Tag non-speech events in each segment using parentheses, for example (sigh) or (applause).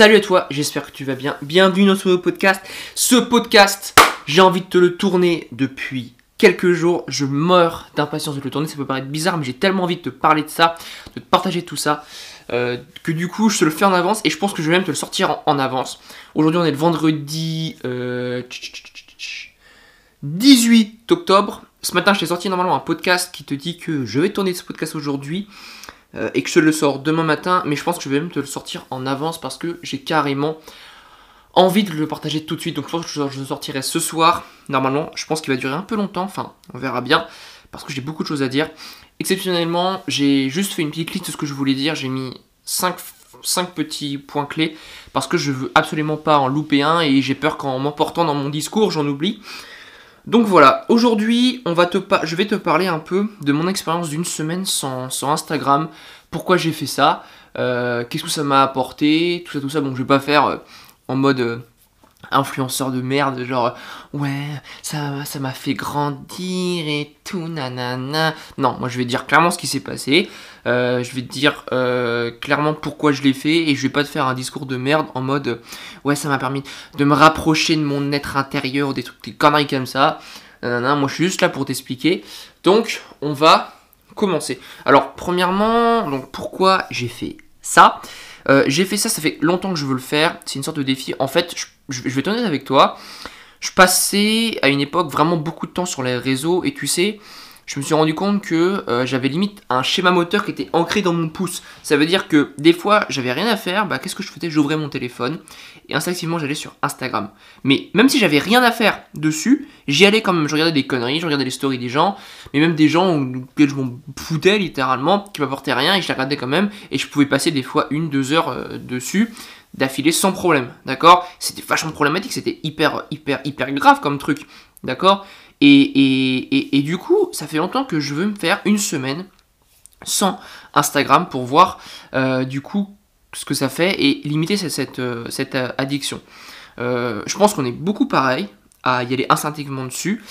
Salut à toi, j'espère que tu vas bien. Bienvenue dans ce nouveau podcast. Ce podcast, j'ai envie de te le tourner depuis quelques jours. Je meurs d'impatience de le tourner. Ça peut paraître bizarre, mais j'ai tellement envie de te parler de ça, de te partager tout ça, euh, que du coup, je te le fais en avance et je pense que je vais même te le sortir en, avance. Aujourd'hui, on est le vendredi 18 euh, octobre. Ce matin, je t'ai sorti normalement un podcast qui te dit que je vais tourner ce podcast aujourd'hui. Euh, et que je le sors demain matin, mais je pense que je vais même te le sortir en avance parce que j'ai carrément envie de le partager tout de suite. Donc je pense que je le sortirai ce soir. Normalement, je pense qu'il va durer un peu longtemps, enfin, on verra bien, parce que j'ai beaucoup de choses à dire. Exceptionnellement, j'ai juste fait une petite liste de ce que je voulais dire. J'ai mis 5, petits points clés parce que je veux absolument pas en louper un et j'ai peur qu'en m'emportant dans mon discours, j'en oublie. Donc voilà, aujourd'hui, on va te je vais te parler un peu de mon expérience d'une semaine sans, Instagram, pourquoi j'ai fait ça, euh, qu'est-ce que ça m'a apporté, tout ça, tout ça. Bon, je vais pas faire euh, en mode euh, influenceur de merde, genre ouais, ça m'a fait grandir et tout, nanana. Non, moi je vais dire clairement ce qui s'est passé, euh, je vais te dire euh, clairement pourquoi je l'ai fait et je vais pas te faire un discours de merde en mode ouais, ça m'a permis de me rapprocher de mon être intérieur, des trucs, des conneries comme ça. Nanana, moi je suis juste là pour t'expliquer. Donc, on va commencer. Alors, premièrement, donc pourquoi j'ai fait ça? Euh, j'ai fait ça, ça fait longtemps que je veux le faire. C'est une sorte de défi. En fait, je, vais t'en avec toi. Je passais à une époque vraiment beaucoup de temps sur les réseaux et tu sais, je me suis rendu compte que euh, j'avais limite un schéma moteur qui était ancré dans mon pouce. Ça veut dire que des fois, j'avais rien à faire, bah qu'est-ce que je faisais? J'ouvrais mon téléphone et instinctivement j'allais sur Instagram. Mais même si j'avais rien à faire dessus, j'y allais quand même. Je regardais des conneries, je regardais les stories des gens, mais même des gens auxquels je m'en foutais littéralement, qui m'apportaient rien et je les regardais quand même et je pouvais passer des fois une, deux heures euh, dessus d'affilée sans problème, d'accord? C'était vachement problématique, c'était hyper, hyper, hyper grave comme truc, d'accord? Et, du coup, ça fait longtemps que je veux me faire une semaine sans Instagram pour voir euh, du coup ce que ça fait et limiter cette, euh, euh, addiction. je pense qu'on est beaucoup pareil à y aller instinctivement dessus.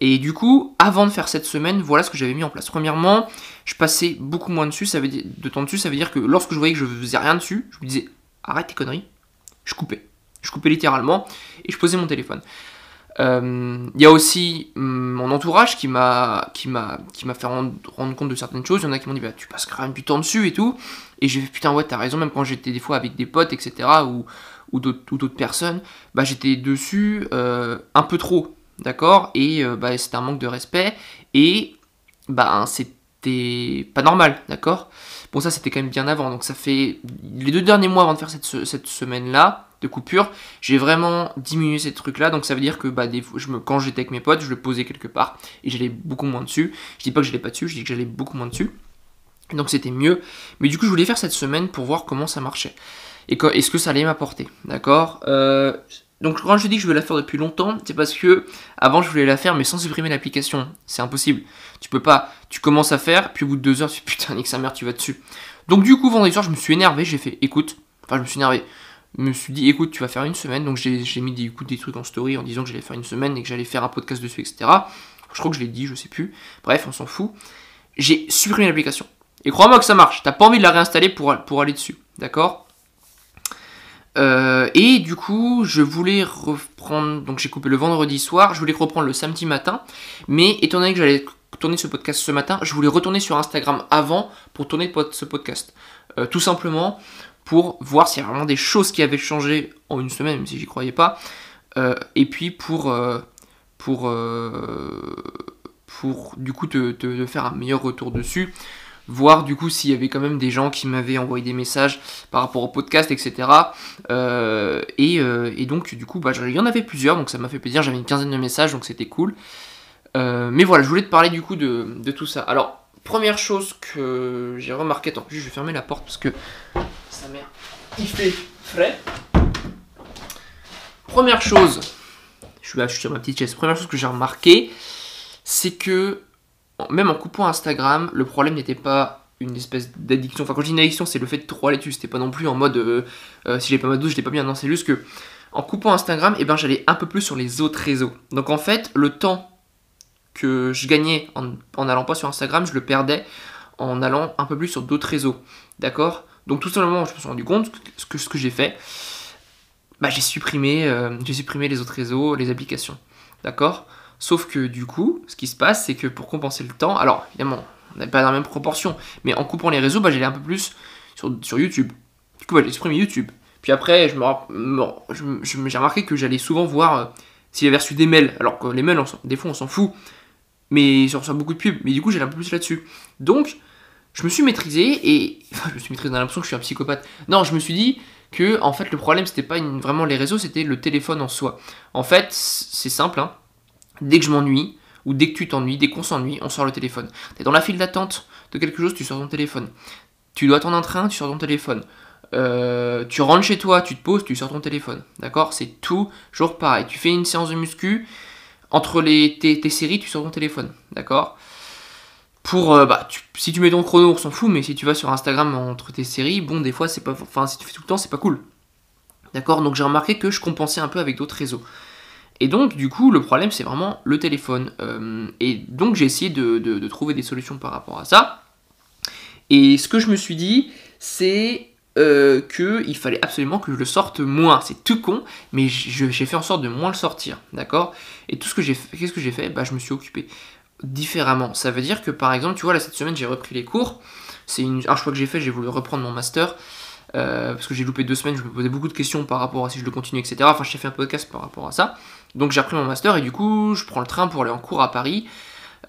Et du coup, avant de faire cette semaine, voilà ce que j'avais mis en place. Premièrement, je passais beaucoup moins dessus, ça veut dire, de temps dessus, ça veut dire que lorsque je voyais que je faisais rien dessus, je me disais arrête tes conneries, je coupais. Je coupais littéralement et je posais mon téléphone. Euh, il y a aussi hum, mon entourage qui m'a qui m'a qui m'a fait rendre, compte de certaines choses. Il y en a qui m'ont dit bah tu passes quand même du temps dessus et tout. Et j'ai fait putain ouais t'as raison même quand j'étais des fois avec des potes etc ou ou d'autres personnes bah j'étais dessus euh, un peu trop d'accord? Et euh, bah c'était un manque de respect et bah c'était pas normal d'accord? Bon ça c'était quand même bien avant donc ça fait les deux derniers mois avant de faire cette, cette semaine là de coupure, j'ai vraiment diminué ces trucs-là. Donc ça veut dire que bah, je me, quand j'étais avec mes potes, je le posais quelque part et j'allais beaucoup moins dessus. Je dis pas que je l'ai pas dessus, je dis que j'allais beaucoup moins dessus. Donc c'était mieux. Mais du coup, je voulais faire cette semaine pour voir comment ça marchait. Et est-ce que ça allait m'apporter. D'accord? Euh, Donc quand je dis que je veux la faire depuis longtemps, c'est parce que avant je voulais la faire mais sans supprimer l'application. C'est impossible. Tu peux pas. Tu commences à faire, puis au bout de deux heures, tu fais putain, nique sa mère, tu vas dessus. Donc du coup, vendredi soir, je me suis énervé, j'ai fait écoute. Enfin, je me suis énervé me suis dit écoute tu vas faire une semaine. Donc j'ai mis des, des trucs en story en disant que j'allais faire une semaine et que j'allais faire un podcast dessus etc je crois que je l'ai dit je sais plus. Bref on s'en fout. J'ai supprimé l'application. Et crois-moi que ça marche. T'as pas envie de la réinstaller pour, pour aller dessus. D'accord? Euh, et du coup je voulais reprendre donc j'ai coupé le vendredi soir. Je voulais reprendre le samedi matin. Mais étant donné que j'allais tourner ce podcast ce matin je voulais retourner sur Instagram avant pour tourner ce podcast. Euh, tout simplement pour voir s'il y a vraiment des choses qui avaient changé en une semaine, même si j'y croyais pas. Euh, et puis pour, euh, pour, euh, pour du coup te, faire un meilleur retour dessus. Voir du coup s'il y avait quand même des gens qui m'avaient envoyé des messages par rapport au podcast, etc. Et, donc du coup, bah, il y en avait plusieurs, donc ça m'a fait plaisir. J'avais une quinzaine de messages, donc c'était cool. mais voilà, je voulais te parler du coup de, de tout ça. Alors, première chose que j'ai remarqué, attends, je vais fermer la porte parce que sa il fait frais. Première chose, je suis, sur ma petite chaise, première chose que j'ai remarqué, c'est que même en coupant Instagram, le problème n'était pas une espèce d'addiction. Enfin, quand je dis une addiction, c'est le fait de trop aller dessus. C'était pas non plus en mode euh, euh, si j'ai pas ma douche, je l'ai pas bien. Non, c'est juste que en coupant Instagram, eh ben, j'allais un peu plus sur les autres réseaux. Donc en fait, le temps que je gagnais en, en allant pas sur Instagram, je le perdais en allant un peu plus sur d'autres réseaux. D'accord? Donc tout simplement, je me suis rendu compte que, ce que j'ai fait, bah, j'ai supprimé, euh, j'ai supprimé les autres réseaux, les applications. D'accord? Sauf que du coup, ce qui se passe, c'est que pour compenser le temps, alors évidemment, on n'est pas dans la même proportion, mais en coupant les réseaux, bah, j'allais un peu plus sur, sur YouTube. Du coup, bah, j'ai supprimé YouTube. Puis après, je me, j'ai remarqué que j'allais souvent voir euh, s'il avait reçu des mails. Alors que les mails, des fois, on s'en fout. Mais ça reçoit beaucoup de pubs. Mais du coup, j'allais un peu plus là-dessus. Donc, je me suis maîtrisé et. Enfin, je me suis maîtrisé dans l'impression que je suis un psychopathe. Non, je me suis dit que, en fait, le problème, c'était pas vraiment les réseaux, c'était le téléphone en soi. En fait, c'est simple, hein. Dès que je m'ennuie, ou dès que tu t'ennuies, dès qu'on s'ennuie, on sort le téléphone. T'es dans la file d'attente de quelque chose, tu sors ton téléphone. Tu dois attendre un train, tu sors ton téléphone. Euh, tu rentres chez toi, tu te poses, tu sors ton téléphone. D'accord? C'est toujours pareil. Tu fais une séance de muscu, entre tes, séries, tu sors ton téléphone. D'accord? Pour euh, bah, si tu mets ton chrono, on s'en fout, mais si tu vas sur Instagram entre tes séries, bon, des fois, c'est pas. Enfin, si tu fais tout le temps, c'est pas cool. D'accord? Donc j'ai remarqué que je compensais un peu avec d'autres réseaux. Et donc, du coup, le problème, c'est vraiment le téléphone. Euh, et donc, j'ai essayé de, trouver des solutions par rapport à ça. Et ce que je me suis dit, c'est euh, qu'il fallait absolument que je le sorte moins. C'est tout con, mais j'ai fait en sorte de moins le sortir. D'accord? Et tout ce que j'ai fait, qu'est-ce que j'ai fait? Bah, je me suis occupé différemment. Ça veut dire que, par exemple, tu vois, là, cette semaine, j'ai repris les cours. C'est un choix que j'ai fait, j'ai voulu reprendre mon master. Euh, parce que j'ai loupé deux semaines, je me posais beaucoup de questions par rapport à si je le continue, etc. Enfin, j'ai fait un podcast par rapport à ça. Donc j'ai repris mon master et du coup, je prends le train pour aller en cours à Paris.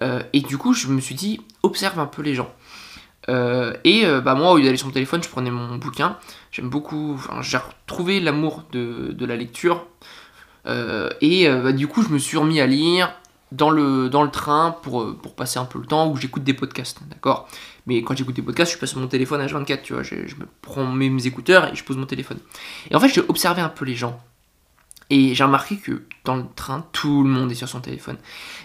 Euh, et du coup, je me suis dit, observe un peu les gens. Euh, et bah moi, au lieu d'aller sur mon téléphone, je prenais mon bouquin. J'aime beaucoup, enfin, j'ai retrouvé l'amour de, de, la lecture. et bah, du coup, je me suis remis à lire dans le, dans le train pour, pour passer un peu le temps où j'écoute des podcasts, d'accord? Mais quand j'écoute des podcasts, je passe mon téléphone à H24, tu vois. Je, me prends mes, écouteurs et je pose mon téléphone. Et en fait, j'ai observé un peu les gens. Et j'ai remarqué que dans le train, tout le monde est sur son téléphone.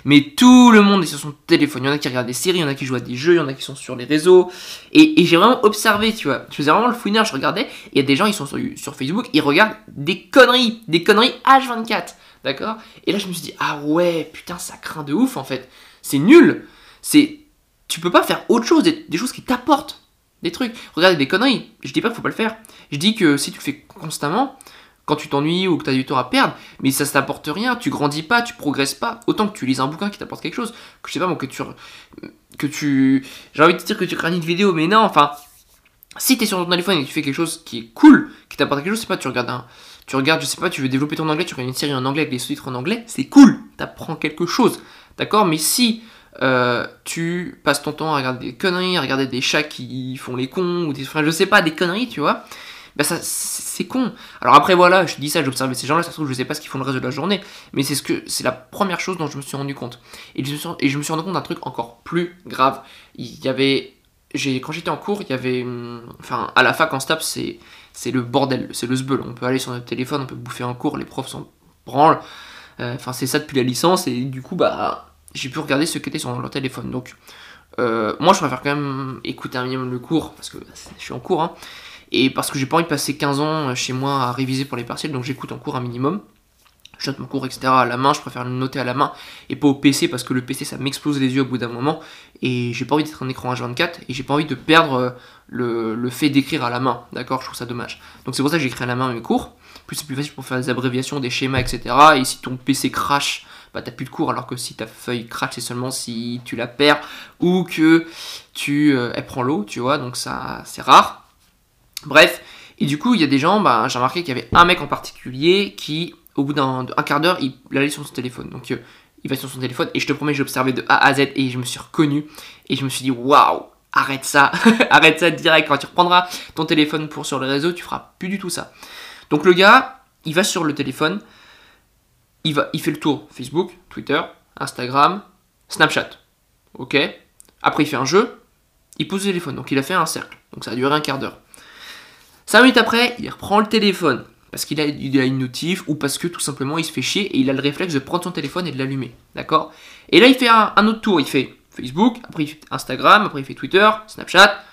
Mais tout le monde est sur son téléphone. Il y en a qui regardent des séries, il y en a qui jouent à des jeux, il y en a qui sont sur les réseaux. Et, j'ai vraiment observé, tu vois. Je faisais vraiment le fouineur, je regardais. Et il y a des gens, ils sont sur Facebook, ils regardent des conneries. Des conneries H24. D'accord? Et là, je me suis dit, ah ouais, putain, ça craint de ouf en fait. C'est nul. C'est tu peux pas faire autre chose, des, choses qui t'apportent des trucs. Regarde des conneries. Je dis pas qu'il faut pas le faire. Je dis que si tu le fais constamment, quand tu t'ennuies ou que tu as du temps à perdre, mais ça ne t'apporte rien, tu grandis pas, tu progresses pas. Autant que tu lises un bouquin qui t'apporte quelque chose, que je sais pas moi, que tu. que tu. J'ai envie de te dire que tu crées une vidéo, mais non, enfin. Si tu sur ton téléphone et que tu fais quelque chose qui est cool, qui t'apporte quelque chose, c'est pas, tu regardes un. Tu regardes, je sais pas, tu veux développer ton anglais, tu regardes une série en anglais avec des sous-titres en anglais, c'est cool, t'apprends quelque chose. D'accord? Mais si euh, tu passes ton temps à regarder des conneries, à regarder des chats qui font les cons, ou des, enfin, je sais pas, des conneries, tu vois. Bah ça, c'est con. Alors après voilà, je dis ça, j'observe ces gens-là, ça se je sais pas ce qu'ils font le reste de la journée, mais c'est ce la première chose dont je me suis rendu compte. Et je me suis, rendu compte d'un truc encore plus grave. Il y avait, quand j'étais en cours, il y avait, hum, enfin à la fac en STAP c'est c'est le bordel, c'est le sbeul. On peut aller sur notre téléphone, on peut bouffer en cours, les profs s'en branlent. Euh, enfin c'est ça depuis la licence et du coup bah j'ai pu regarder ce qui était sur leur téléphone. Donc, euh, moi, je préfère quand même écouter un minimum le cours, parce que je suis en cours, hein, et parce que j'ai pas envie de passer 15 ans chez moi à réviser pour les partiels, donc j'écoute en cours un minimum. Je mon cours, etc. à la main, je préfère le noter à la main et pas au PC parce que le PC ça m'explose les yeux au bout d'un moment et j'ai pas envie d'être un écran H24 et j'ai pas envie de perdre euh, le, fait d'écrire à la main, d'accord? Je trouve ça dommage. Donc c'est pour ça que j'écris à la main mes cours. Plus c'est plus facile pour faire des abréviations, des schémas, etc. Et si ton PC crash, bah t'as plus de cours, alors que si ta feuille crash, c'est seulement si tu la perds ou que tu euh, elle prend l'eau, tu vois, donc ça c'est rare. Bref, et du coup il y a des gens, bah, j'ai remarqué qu'il y avait un mec en particulier qui, au bout d'un quart d'heure, il, allait sur son téléphone. Donc euh, il va sur son téléphone et je te promets, j'ai observé de A à Z et je me suis reconnu et je me suis dit waouh, arrête ça, (laughs) arrête ça direct. Quand tu reprendras ton téléphone pour sur les réseaux, tu feras plus du tout ça. Donc le gars, il va sur le téléphone, il, va, il fait le tour Facebook, Twitter, Instagram, Snapchat. Ok Après, il fait un jeu, il pose le téléphone. Donc, il a fait un cercle. Donc, ça a duré un quart d'heure. Cinq minutes après, il reprend le téléphone. Parce qu'il a, une notif ou parce que tout simplement il se fait chier et il a le réflexe de prendre son téléphone et de l'allumer. D'accord? Et là, il fait un, autre tour. Il fait Facebook, après il fait Instagram, après il fait Twitter, Snapchat,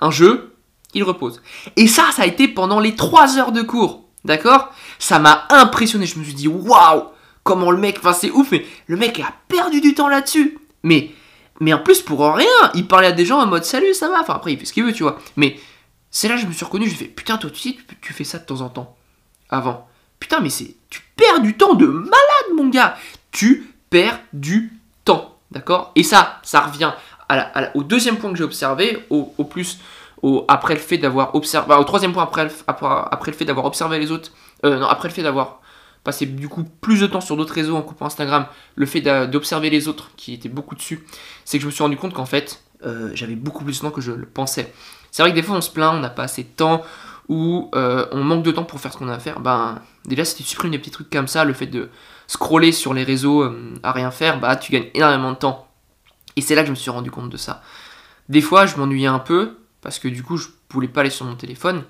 un jeu, il repose. Et ça, ça a été pendant les 3 heures de cours. D'accord? Ça m'a impressionné. Je me suis dit, waouh Comment le mec, enfin c'est ouf, mais le mec a perdu du temps là-dessus. Mais, mais en plus, pour rien, il parlait à des gens en mode salut, ça va? Enfin, après, il fait ce qu'il veut, tu vois. Mais c'est là que je me suis reconnu, je fais putain, toi tu, tu fais ça de temps en temps. Avant. Putain, mais c'est. Tu perds du temps de malade, mon gars Tu perds du temps. D'accord? Et ça, ça revient au deuxième point que j'ai observé, au, plus. Après le fait d'avoir observé. Bah, au troisième point, après, après, le fait d'avoir observé les autres. Euh, non, après le fait d'avoir passé du coup plus de temps sur d'autres réseaux en coupant Instagram, le fait d'observer les autres qui étaient beaucoup dessus, c'est que je me suis rendu compte qu'en fait, euh, j'avais beaucoup plus de temps que je le pensais. C'est vrai que des fois on se plaint, on n'a pas assez de temps, ou euh, on manque de temps pour faire ce qu'on a à faire. Ben, déjà, si tu supprimes des petits trucs comme ça, le fait de scroller sur les réseaux euh, à rien faire, bah tu gagnes énormément de temps. Et c'est là que je me suis rendu compte de ça. Des fois, je m'ennuyais un peu, parce que du coup, je voulais pas aller sur mon téléphone.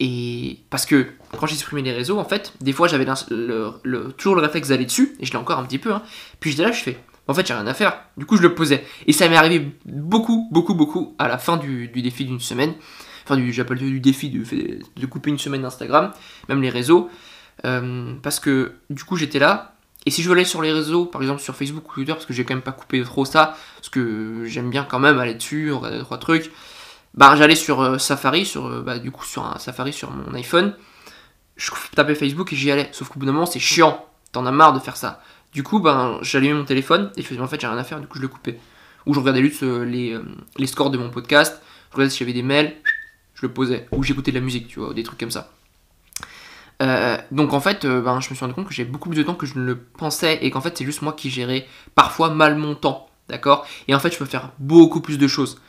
Et parce que quand j'ai supprimé les réseaux, en fait, des fois j'avais le, toujours le réflexe d'aller dessus, et je l'ai encore un petit peu. Hein. Puis j'étais là, je fais, en fait, j'ai rien à faire. Du coup, je le posais. Et ça m'est arrivé beaucoup, beaucoup, beaucoup à la fin du, défi d'une semaine. Enfin, du, j'appelle du défi de, de couper une semaine d'Instagram, même les réseaux. Euh, parce que du coup, j'étais là. Et si je aller sur les réseaux, par exemple sur Facebook ou Twitter, parce que j'ai quand même pas coupé trop ça, parce que j'aime bien quand même aller dessus, regarder trois trucs, bah j'allais sur euh, Safari, sur, euh, bah, du coup sur un Safari sur mon iPhone, je tapais Facebook et j'y allais. Sauf qu'au bout d'un moment, c'est chiant. T'en as marre de faire ça. Du coup, ben, j'allumais mon téléphone et je faisais en fait j'ai rien à faire, du coup je le coupais. Ou je regardais les, les, scores de mon podcast, je regardais si j'avais des mails, le posais. Ou j'écoutais de la musique, tu vois, des trucs comme ça. Euh, donc en fait, ben, je me suis rendu compte que j'avais beaucoup plus de temps que je ne le pensais et qu'en fait c'est juste moi qui gérais parfois mal mon temps, d'accord? Et en fait je peux faire beaucoup plus de choses.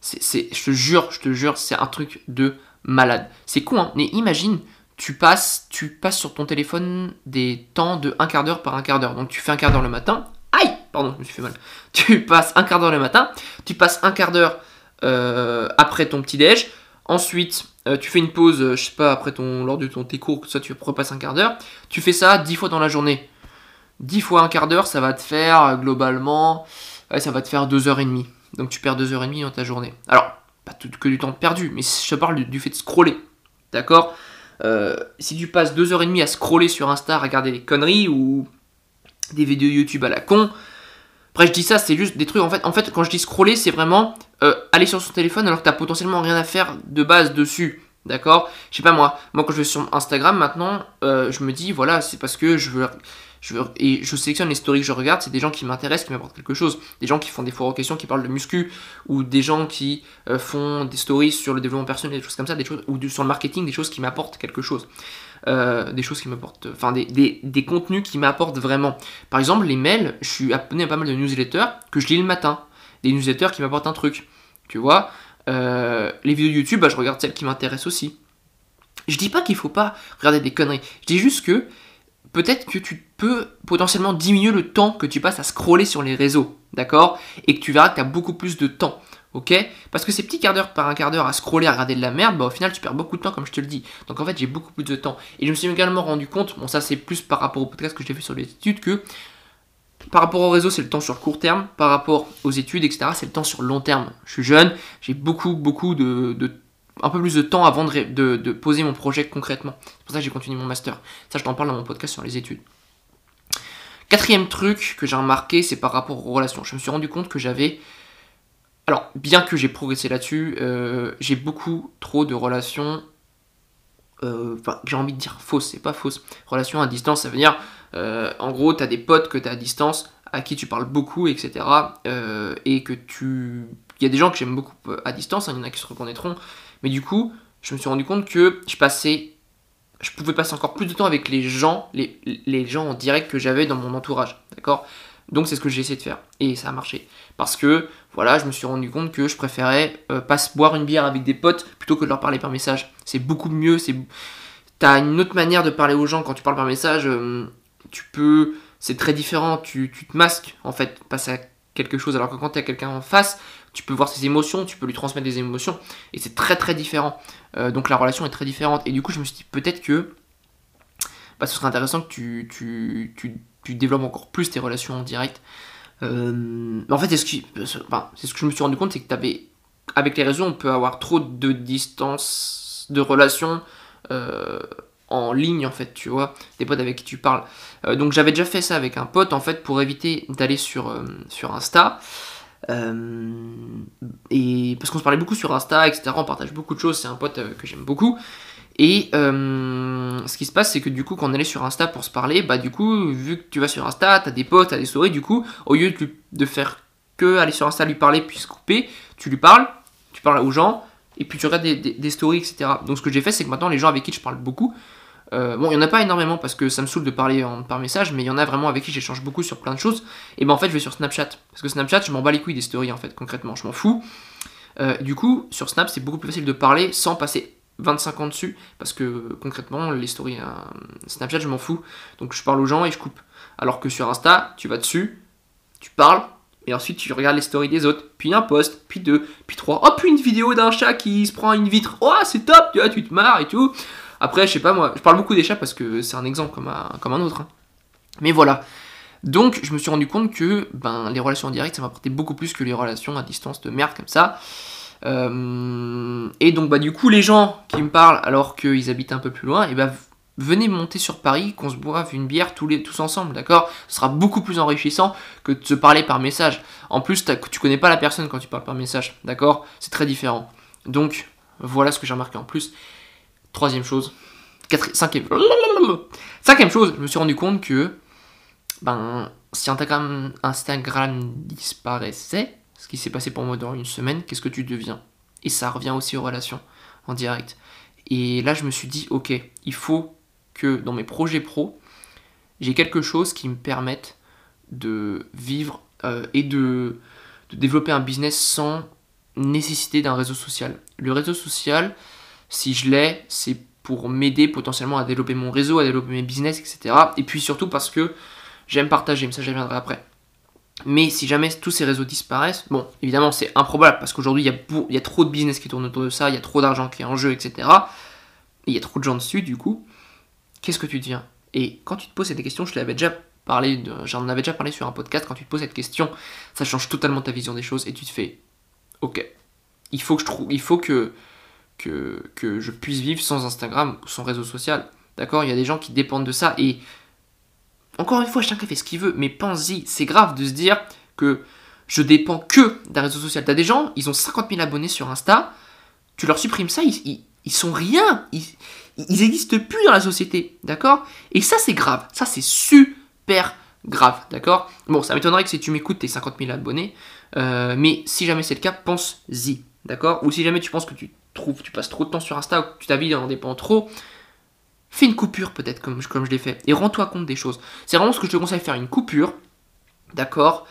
C'est, je te jure, je te jure, c'est un truc de malade. C'est con, hein Mais imagine, tu passes, tu passes sur ton téléphone des temps de un quart d'heure par un quart d'heure. Donc tu fais un quart d'heure le matin. Aïe Pardon, je me suis fait mal. Tu passes un quart d'heure le matin. Tu passes un quart d'heure euh, après ton petit déj. Ensuite, euh, tu fais une pause, euh, je sais pas, après ton, lors de ton tes cours, ça tu repasses un quart d'heure. Tu fais ça dix fois dans la journée. Dix fois un quart d'heure, ça va te faire globalement, ça va te faire deux heures et demie. Donc tu perds deux heures et demie dans ta journée. Alors, pas tout, que du temps perdu, mais je parle du, du fait de scroller. D'accord? Euh, si tu passes 2h30 à scroller sur Insta, à regarder des conneries ou des vidéos YouTube à la con, après je dis ça, c'est juste des trucs, en fait, en fait quand je dis scroller, c'est vraiment euh, aller sur son téléphone alors que t'as potentiellement rien à faire de base dessus. D'accord? Je sais pas moi, moi quand je vais sur Instagram maintenant, euh, je me dis voilà, c'est parce que je veux je et je sélectionne les stories que je regarde, c'est des gens qui m'intéressent, qui m'apportent quelque chose. Des gens qui font des aux questions, qui parlent de muscu, ou des gens qui euh, font des stories sur le développement personnel, des choses comme ça, des choses, ou sur le marketing, des choses qui m'apportent quelque chose. Euh, des choses qui m'apportent, enfin des, des, des, contenus qui m'apportent vraiment. Par exemple, les mails, je suis abonné à pas mal de newsletters que je lis le matin. Des newsletters qui m'apportent un truc. Tu vois euh, Les vidéos YouTube, bah, je regarde celles qui m'intéressent aussi. Je dis pas qu'il faut pas regarder des conneries. Je dis juste que peut-être que tu peux potentiellement diminuer le temps que tu passes à scroller sur les réseaux, d'accord? Et que tu verras que tu as beaucoup plus de temps, ok? Parce que ces petits quarts d'heure par un quart d'heure à scroller, à regarder de la merde, bah au final tu perds beaucoup de temps comme je te le dis. Donc en fait j'ai beaucoup plus de temps. Et je me suis également rendu compte, bon ça c'est plus par rapport au podcast que j'ai fait sur les études, que par rapport au réseau, c'est le temps sur court terme. Par rapport aux études, etc., c'est le temps sur long terme. Je suis jeune, j'ai beaucoup, beaucoup de un peu plus de temps avant de, poser mon projet concrètement. C'est pour ça que j'ai continué mon master. Ça, je t'en parle dans mon podcast sur les études. Quatrième truc que j'ai remarqué, c'est par rapport aux relations. Je me suis rendu compte que j'avais... Alors, bien que j'ai progressé là-dessus, euh, j'ai beaucoup trop de relations... Euh, enfin, j'ai envie de dire fausses, c'est pas fausse. Relations à distance, ça veut dire... Euh, en gros, tu as des potes que tu as à distance, à qui tu parles beaucoup, etc. et que tu... Il y a des gens que j'aime beaucoup à distance, hein, il y en a qui se reconnaîtront, mais du coup, je me suis rendu compte que je passais. Je pouvais passer encore plus de temps avec les gens, les, gens en direct que j'avais dans mon entourage. D'accord? Donc c'est ce que j'ai essayé de faire. Et ça a marché. Parce que, voilà, je me suis rendu compte que je préférais euh, pas boire une bière avec des potes plutôt que de leur parler par message. C'est beaucoup mieux. C'est... T'as une autre manière de parler aux gens quand tu parles par message. Euh, tu peux. C'est très différent. Tu, tu te masques, en fait, passer à quelque chose. Alors que quand tu as quelqu'un en face, tu peux voir ses émotions, tu peux lui transmettre des émotions, et c'est très très différent. Euh, donc la relation est très différente. Et du coup, je me suis dit peut-être que bah, ce serait intéressant que tu, tu, développes encore plus tes relations en direct. Euh, en fait, c'est ce, que je me suis rendu compte, c'est que avais, avec les réseaux, on peut avoir trop de distance de relations. Euh, en ligne en fait, tu vois, des potes avec qui tu parles. donc j'avais déjà fait ça avec un pote en fait pour éviter d'aller sur Insta. Et parce qu'on se parlait beaucoup sur Insta, etc. On partage beaucoup de choses. C'est un pote que j'aime beaucoup. Et ce qui se passe, c'est que du coup, quand on allait sur Insta pour se parler, bah du coup, vu que tu vas sur Insta, t'as des potes, t'as des stories, du coup, au lieu de, faire que aller sur Insta lui parler puis se couper, tu lui parles, tu parles aux gens, et puis tu regardes des, stories, etc. Donc ce que j'ai fait, c'est que maintenant les gens avec qui je parle beaucoup, euh, bon, il n'y en a pas énormément parce que ça me saoule de parler par message, mais il y en a vraiment avec qui j'échange beaucoup sur plein de choses. Et ben en fait, je vais sur Snapchat. Parce que Snapchat, je m'en bats les couilles des stories en fait, concrètement, je m'en fous. Euh, du coup, sur Snap, c'est beaucoup plus facile de parler sans passer 25 ans dessus, parce que concrètement, les stories euh, Snapchat, je m'en fous. Donc je parle aux gens et je coupe. Alors que sur Insta, tu vas dessus, tu parles, et ensuite, tu regardes les stories des autres. Puis un post, puis deux, puis trois. Oh, puis une vidéo d'un chat qui se prend une vitre. Oh, c'est top, tu vois, tu te marres et tout. Après, je sais pas moi, je parle beaucoup des chats parce que c'est un exemple comme un, comme un autre. Hein. Mais voilà. Donc, je me suis rendu compte que ben, les relations en direct, ça m'apportait beaucoup plus que les relations à distance de merde comme ça. Euh, et donc, bah, du coup, les gens qui me parlent alors qu'ils habitent un peu plus loin, et bah, venez monter sur Paris, qu'on se boive une bière tous, les, tous ensemble, d'accord? Ce sera beaucoup plus enrichissant que de se parler par message. En plus, tu connais pas la personne quand tu parles par message, d'accord? C'est très différent. Donc, voilà ce que j'ai remarqué en plus. Troisième chose. cinquième... (laughs) cinquième chose, je me suis rendu compte que ben, si Instagram, Instagram disparaissait, ce qui s'est passé pour moi dans une semaine, qu'est-ce que tu deviens? Et ça revient aussi aux relations en direct. Et là, je me suis dit, ok, il faut que dans mes projets pro, j'ai quelque chose qui me permette de vivre euh, et de, développer un business sans nécessité d'un réseau social. Le réseau social, si je l'ai, c'est pour m'aider potentiellement à développer mon réseau, à développer mes business, etc. Et puis surtout parce que j'aime partager, mais ça j'y reviendrai après. Mais si jamais tous ces réseaux disparaissent, bon, évidemment c'est improbable parce qu'aujourd'hui il y, y, a trop de business qui tournent autour de ça, il y a trop d'argent qui est en jeu, etc. il y a trop de gens dessus, du coup, qu'est-ce que tu deviens? Et quand tu te poses cette question, je l'avais déjà parlé, j'en avais déjà parlé sur un podcast, quand tu te poses cette question, ça change totalement ta vision des choses et tu te fais, ok, il faut que je trouve, il faut que, que, je puisse vivre sans Instagram ou sans réseau social. D'accord Il y a des gens qui dépendent de ça et encore une fois, chacun fait ce qu'il veut, mais pense-y, c'est grave de se dire que je dépends que d'un réseau social. T'as des gens, ils ont 50 000 abonnés sur Insta, tu leur supprimes ça, ils, ils sont rien. Ils, ils existent plus dans la société, d'accord? Et ça, c'est grave. Ça, c'est super grave, d'accord? Bon, ça m'étonnerait que si tu m'écoutes, t'es 50 000 abonnés. Euh, mais si jamais c'est le cas, pense-y, d'accord? Ou si jamais tu penses que tu tu passes trop de temps sur Insta ou que tu ta vie en dépend trop, fais une coupure peut-être comme, comme je l'ai fait. Et rends-toi compte des choses. C'est vraiment ce que je te conseille, faire une coupure, d'accord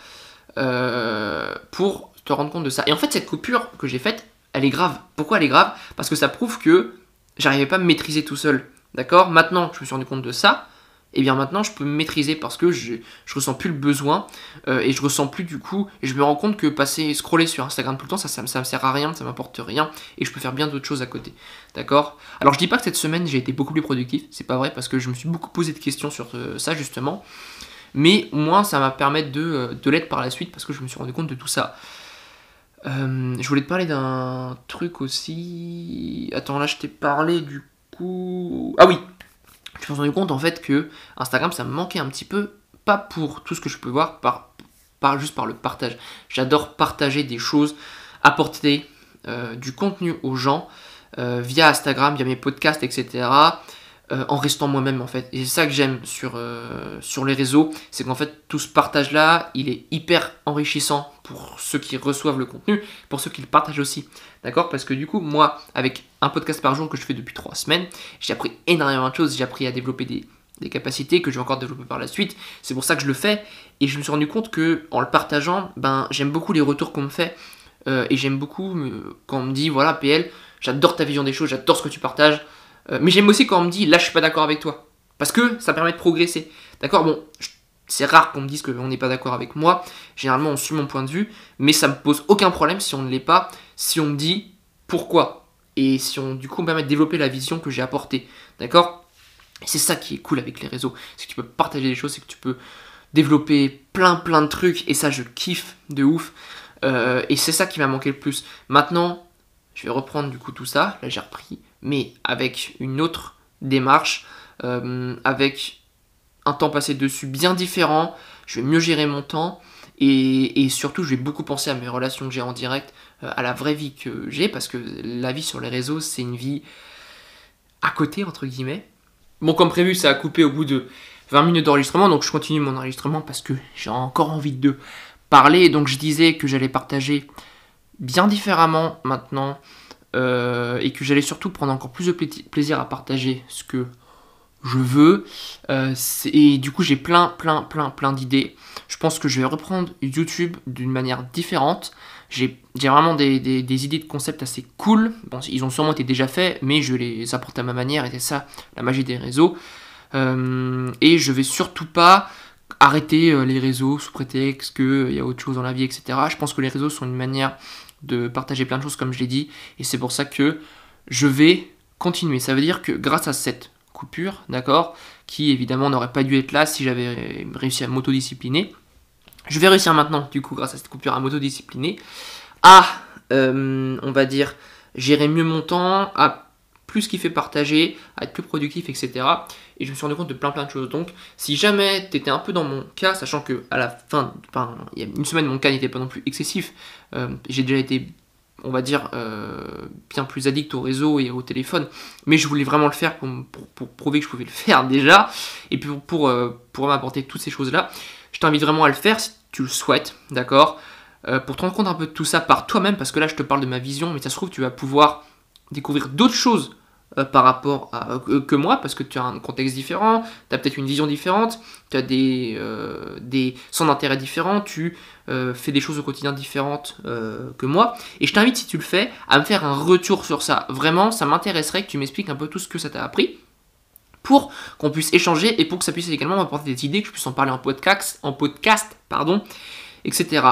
euh, Pour te rendre compte de ça. Et en fait, cette coupure que j'ai faite, elle est grave. Pourquoi elle est grave? Parce que ça prouve que j'arrivais pas à me maîtriser tout seul. D'accord? Maintenant, je me suis rendu compte de ça. Et bien maintenant, je peux me maîtriser parce que je, je ressens plus le besoin euh, et je ressens plus du coup. Et je me rends compte que passer, scroller sur Instagram tout le temps, ça, ça, me sert à rien, ça m'apporte rien et je peux faire bien d'autres choses à côté. D'accord? Alors, je dis pas que cette semaine j'ai été beaucoup plus productif, c'est pas vrai parce que je me suis beaucoup posé de questions sur euh, ça justement. Mais au moins, ça va permettre de, euh, de l'être par la suite parce que je me suis rendu compte de tout ça. Je voulais te parler d'un truc aussi. Attends, là, je t'ai parlé du coup. Ah oui Je me suis rendu compte en fait que Instagram, ça me manquait un petit peu. Pas pour tout ce que je peux voir, par, juste par le partage. J'adore partager des choses, apporter euh, du contenu aux gens euh, via Instagram, via mes podcasts, etc. Euh, en restant moi-même en fait. Et c'est ça que j'aime sur, sur les réseaux, c'est qu'en fait tout ce partage-là, il est hyper enrichissant pour ceux qui reçoivent le contenu, pour ceux qui le partagent aussi. D'accord? Parce que du coup, moi, avec un podcast par jour que je fais depuis trois semaines, j'ai appris énormément de choses, j'ai appris à développer des, capacités que je vais encore développer par la suite. C'est pour ça que je le fais. Et je me suis rendu compte que en le partageant, ben j'aime beaucoup les retours qu'on me fait. Euh, et j'aime beaucoup quand on me dit voilà PL, j'adore ta vision des choses, j'adore ce que tu partages. Euh, mais j'aime aussi quand on me dit là je suis pas d'accord avec toi. Parce que ça permet de progresser. D'accord? Bon, c'est rare qu'on me dise qu'on n'est pas d'accord avec moi. Généralement on suit mon point de vue. Mais ça me pose aucun problème si on ne l'est pas. Si on me dit pourquoi? Et si on du coup me permet de développer la vision que j'ai apportée. D'accord? C'est ça qui est cool avec les réseaux. C'est que tu peux partager des choses, c'est que tu peux développer plein plein de trucs. Et ça je kiffe de ouf. Euh, et c'est ça qui m'a manqué le plus. Maintenant, je vais reprendre du coup tout ça. Là, j'ai repris mais avec une autre démarche, euh, avec un temps passé dessus bien différent, je vais mieux gérer mon temps, et, surtout je vais beaucoup penser à mes relations que j'ai en direct, euh, à la vraie vie que j'ai, parce que la vie sur les réseaux, c'est une vie à côté, entre guillemets. Bon, comme prévu, ça a coupé au bout de 20 minutes d'enregistrement, donc je continue mon enregistrement parce que j'ai encore envie de parler, donc je disais que j'allais partager bien différemment maintenant, euh, et que j'allais surtout prendre encore plus de plaisir à partager ce que je veux. Euh, et du coup, j'ai plein, plein, plein, plein d'idées. Je pense que je vais reprendre YouTube d'une manière différente. J'ai vraiment des, idées de concepts assez cool. Bon, ils ont sûrement été déjà faits, mais je les apporte à ma manière, et c'est ça la magie des réseaux. Euh, et je vais surtout pas arrêter les réseaux sous prétexte qu'il y a autre chose dans la vie, etc. Je pense que les réseaux sont une manière de partager plein de choses comme je l'ai dit, et c'est pour ça que je vais continuer. Ça veut dire que grâce à cette coupure, d'accord, qui évidemment n'aurait pas dû être là si j'avais réussi à m'autodiscipliner, je vais réussir maintenant, du coup, grâce à cette coupure à m'autodiscipliner, à, euh, on va dire, gérer mieux mon temps, à plus kiffer partager, à être plus productif, etc. Et je me suis rendu compte de plein plein de choses. Donc, si jamais tu étais un peu dans mon cas, sachant que à la fin, enfin, il y a une semaine, mon cas n'était pas non plus excessif, euh, j'ai déjà été, on va dire, euh, bien plus addict au réseau et au téléphone, mais je voulais vraiment le faire pour, prouver que je pouvais le (laughs) faire déjà, et puis pour, euh, pour m'apporter toutes ces choses-là. Je t'invite vraiment à le faire si tu le souhaites, d'accord? Pour te rendre compte un peu de tout ça par toi-même, parce que là, je te parle de ma vision, mais ça se trouve, tu vas pouvoir découvrir d'autres choses euh, par rapport à, euh, que moi, parce que tu as un contexte différent, tu as peut-être une vision différente, tu as des, euh, des centres d'intérêt différents, tu fais des choses au quotidien différentes que moi. Et je t'invite, si tu le fais, à me faire un retour sur ça. Vraiment, ça m'intéresserait que tu m'expliques un peu tout ce que ça t'a appris pour qu'on puisse échanger et pour que ça puisse également m'apporter des idées, que je puisse en parler en podcast, en podcast pardon, etc.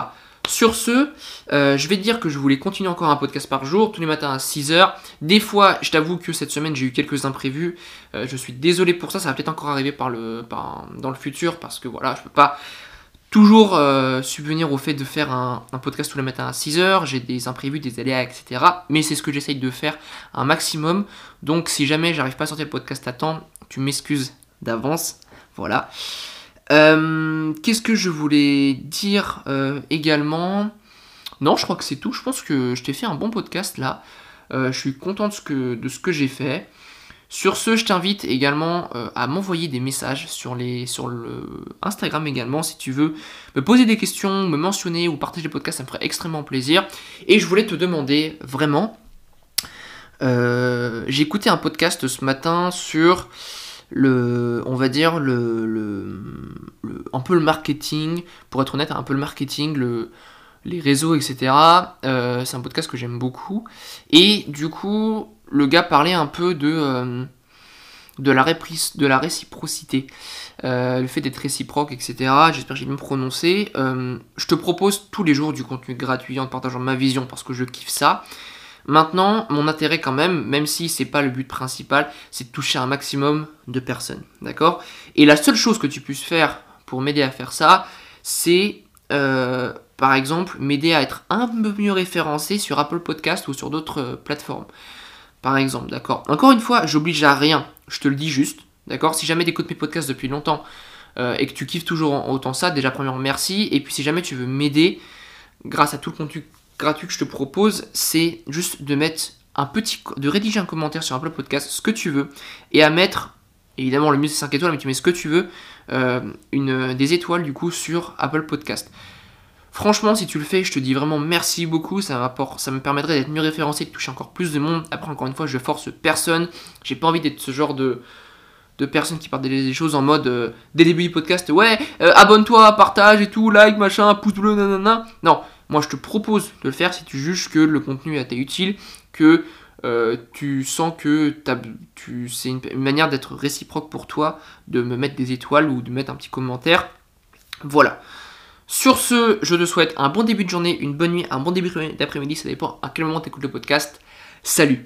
Sur ce, euh, je vais te dire que je voulais continuer encore un podcast par jour, tous les matins à 6h. Des fois, je t'avoue que cette semaine, j'ai eu quelques imprévus. Euh, je suis désolé pour ça, ça va peut-être encore arriver dans le futur, parce que voilà, je peux pas toujours euh, subvenir au fait de faire un, podcast tous les matins à 6h. J'ai des imprévus, des aléas, etc. Mais c'est ce que j'essaye de faire un maximum. Donc si jamais j'arrive pas à sortir le podcast à temps, tu m'excuses d'avance. Voilà. Euh, qu'est-ce que je voulais dire euh, également? Non, je crois que c'est tout. Je pense que je t'ai fait un bon podcast là. Euh, je suis content de ce que, que j'ai fait. Sur ce, je t'invite également à m'envoyer des messages sur, les, sur le Instagram également si tu veux me poser des questions, me mentionner ou partager le podcast, ça me ferait extrêmement plaisir. Et je voulais te demander vraiment, j'ai écouté un podcast ce matin sur le, on va dire, le, le, un peu le marketing, pour être honnête, un peu le marketing, le, les réseaux, etc. Euh, c'est un podcast que j'aime beaucoup. Et du coup, le gars parlait un peu de, euh, de, la, de la réciprocité. Euh, le fait d'être réciproque, etc. J'espère que j'ai bien prononcé. je te propose tous les jours du contenu gratuit en partageant ma vision parce que je kiffe ça. Maintenant, mon intérêt quand même, même si c'est pas le but principal, c'est de toucher un maximum de personnes, d'accord? Et la seule chose que tu puisses faire pour m'aider à faire ça, c'est euh, par exemple m'aider à être un peu mieux référencé sur Apple Podcast ou sur d'autres euh, plateformes. Par exemple, d'accord? Encore une fois, j'oblige à rien, je te le dis juste, d'accord? Si jamais tu écoutes mes podcasts depuis longtemps euh, et que tu kiffes toujours autant ça, déjà premièrement merci, et puis si jamais tu veux m'aider grâce à tout le contenu gratuit que je te propose, c'est juste de mettre un petit, de rédiger un commentaire sur Apple Podcast, ce que tu veux, et à mettre, évidemment le mieux c'est 5 étoiles, mais tu mets ce que tu veux, euh, une, des étoiles du coup sur Apple Podcast. Franchement, si tu le fais, je te dis vraiment merci beaucoup. Ça, ça me permettrait d'être mieux référencé, de toucher encore plus de monde. Après, encore une fois, je force personne. J'ai pas envie d'être ce genre de, de personnes qui partent des choses en mode euh, dès le début du podcast, ouais, euh, abonne-toi, partage et tout, like, machin, pouce bleu, nanana. Non, moi, je te propose de le faire si tu juges que le contenu a été utile, que euh, tu sens que c'est une, manière d'être réciproque pour toi, de me mettre des étoiles ou de mettre un petit commentaire. Voilà. Sur ce, je te souhaite un bon début de journée, une bonne nuit, un bon début d'après-midi, ça dépend à quel moment tu écoutes le podcast. Salut